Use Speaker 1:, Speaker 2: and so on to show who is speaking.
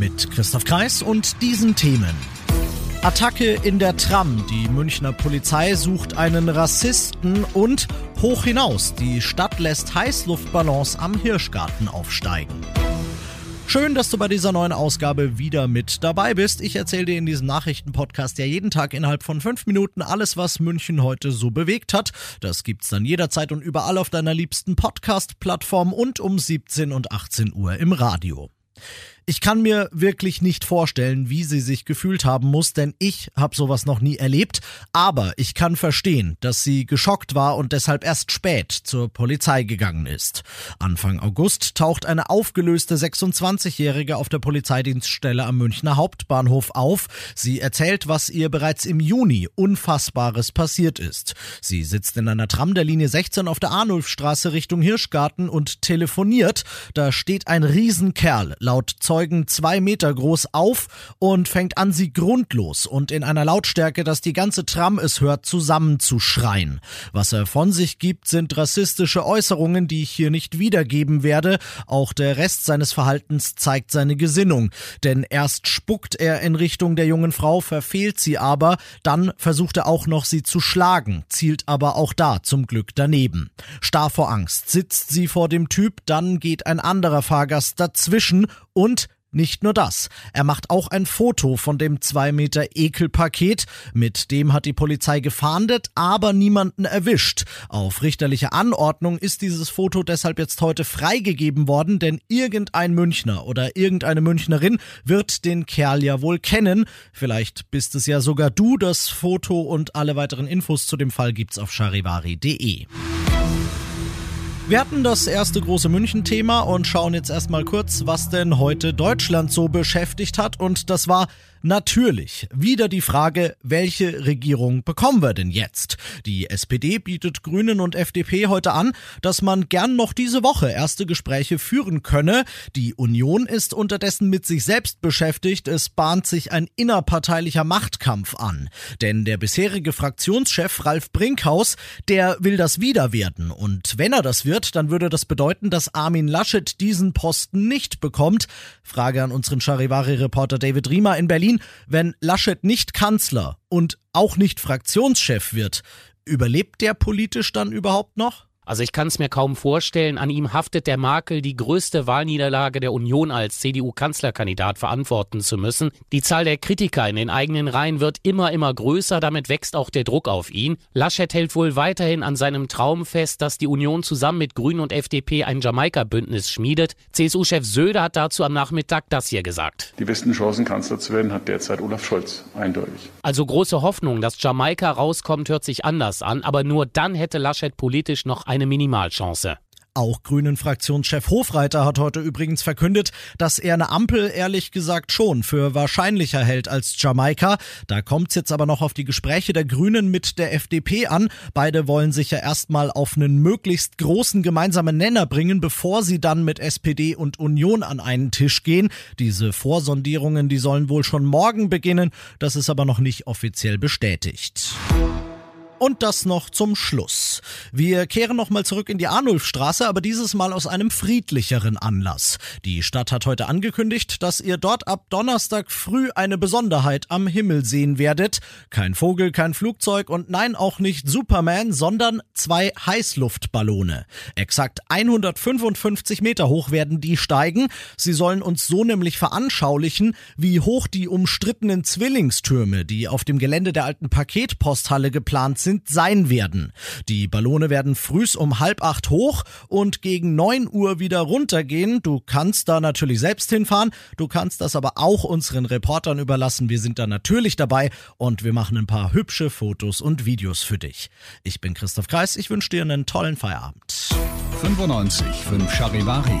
Speaker 1: Mit Christoph Kreis und diesen Themen. Attacke in der Tram. Die Münchner Polizei sucht einen Rassisten und hoch hinaus. Die Stadt lässt Heißluftballons am Hirschgarten aufsteigen. Schön, dass du bei dieser neuen Ausgabe wieder mit dabei bist. Ich erzähle dir in diesem Nachrichtenpodcast ja jeden Tag innerhalb von fünf Minuten alles, was München heute so bewegt hat. Das gibt's dann jederzeit und überall auf deiner liebsten Podcast-Plattform und um 17 und 18 Uhr im Radio. Ich kann mir wirklich nicht vorstellen, wie sie sich gefühlt haben muss, denn ich habe sowas noch nie erlebt. Aber ich kann verstehen, dass sie geschockt war und deshalb erst spät zur Polizei gegangen ist. Anfang August taucht eine aufgelöste 26-Jährige auf der Polizeidienststelle am Münchner Hauptbahnhof auf. Sie erzählt, was ihr bereits im Juni Unfassbares passiert ist. Sie sitzt in einer Tram der Linie 16 auf der Arnulfstraße Richtung Hirschgarten und telefoniert. Da steht ein Riesenkerl, laut Zeugen Zeugen zwei Meter groß auf und fängt an, sie grundlos und in einer Lautstärke, dass die ganze Tram es hört, zusammenzuschreien. Was er von sich gibt, sind rassistische Äußerungen, die ich hier nicht wiedergeben werde. Auch der Rest seines Verhaltens zeigt seine Gesinnung. Denn erst spuckt er in Richtung der jungen Frau, verfehlt sie aber, dann versucht er auch noch sie zu schlagen, zielt aber auch da zum Glück daneben. Starr vor Angst sitzt sie vor dem Typ, dann geht ein anderer Fahrgast dazwischen und nicht nur das, er macht auch ein Foto von dem 2 Meter Ekelpaket, mit dem hat die Polizei gefahndet, aber niemanden erwischt. Auf richterliche Anordnung ist dieses Foto deshalb jetzt heute freigegeben worden, denn irgendein Münchner oder irgendeine Münchnerin wird den Kerl ja wohl kennen. Vielleicht bist es ja sogar du, das Foto und alle weiteren Infos zu dem Fall gibt's auf charivari.de. Wir hatten das erste große München-Thema und schauen jetzt erstmal kurz, was denn heute Deutschland so beschäftigt hat. Und das war Natürlich. Wieder die Frage, welche Regierung bekommen wir denn jetzt? Die SPD bietet Grünen und FDP heute an, dass man gern noch diese Woche erste Gespräche führen könne. Die Union ist unterdessen mit sich selbst beschäftigt. Es bahnt sich ein innerparteilicher Machtkampf an. Denn der bisherige Fraktionschef Ralf Brinkhaus, der will das wieder werden. Und wenn er das wird, dann würde das bedeuten, dass Armin Laschet diesen Posten nicht bekommt. Frage an unseren Charivari-Reporter David Riemer in Berlin. Berlin, wenn Laschet nicht Kanzler und auch nicht Fraktionschef wird, überlebt der politisch dann überhaupt noch?
Speaker 2: Also ich kann es mir kaum vorstellen, an ihm haftet der Makel, die größte Wahlniederlage der Union als CDU-Kanzlerkandidat verantworten zu müssen. Die Zahl der Kritiker in den eigenen Reihen wird immer, immer größer, damit wächst auch der Druck auf ihn. Laschet hält wohl weiterhin an seinem Traum fest, dass die Union zusammen mit Grünen und FDP ein Jamaika-Bündnis schmiedet. CSU-Chef Söder hat dazu am Nachmittag das hier gesagt.
Speaker 3: Die besten Chancen, Kanzler zu werden, hat derzeit Olaf Scholz, eindeutig.
Speaker 2: Also große Hoffnung, dass Jamaika rauskommt, hört sich anders an, aber nur dann hätte Laschet politisch noch ein eine Minimalchance.
Speaker 1: Auch Grünen-Fraktionschef Hofreiter hat heute übrigens verkündet, dass er eine Ampel ehrlich gesagt schon für wahrscheinlicher hält als Jamaika. Da kommt es jetzt aber noch auf die Gespräche der Grünen mit der FDP an. Beide wollen sich ja erstmal auf einen möglichst großen gemeinsamen Nenner bringen, bevor sie dann mit SPD und Union an einen Tisch gehen. Diese Vorsondierungen, die sollen wohl schon morgen beginnen. Das ist aber noch nicht offiziell bestätigt. Und das noch zum Schluss. Wir kehren nochmal zurück in die Arnulfstraße, aber dieses Mal aus einem friedlicheren Anlass. Die Stadt hat heute angekündigt, dass ihr dort ab Donnerstag früh eine Besonderheit am Himmel sehen werdet. Kein Vogel, kein Flugzeug und nein, auch nicht Superman, sondern zwei Heißluftballone. Exakt 155 Meter hoch werden die steigen. Sie sollen uns so nämlich veranschaulichen, wie hoch die umstrittenen Zwillingstürme, die auf dem Gelände der alten Paketposthalle geplant sind, sind, sein werden. Die Ballone werden frühs um halb acht hoch und gegen neun Uhr wieder runtergehen. Du kannst da natürlich selbst hinfahren, du kannst das aber auch unseren Reportern überlassen. Wir sind da natürlich dabei und wir machen ein paar hübsche Fotos und Videos für dich. Ich bin Christoph Kreis, ich wünsche dir einen tollen Feierabend.
Speaker 4: 95 5 Charivari,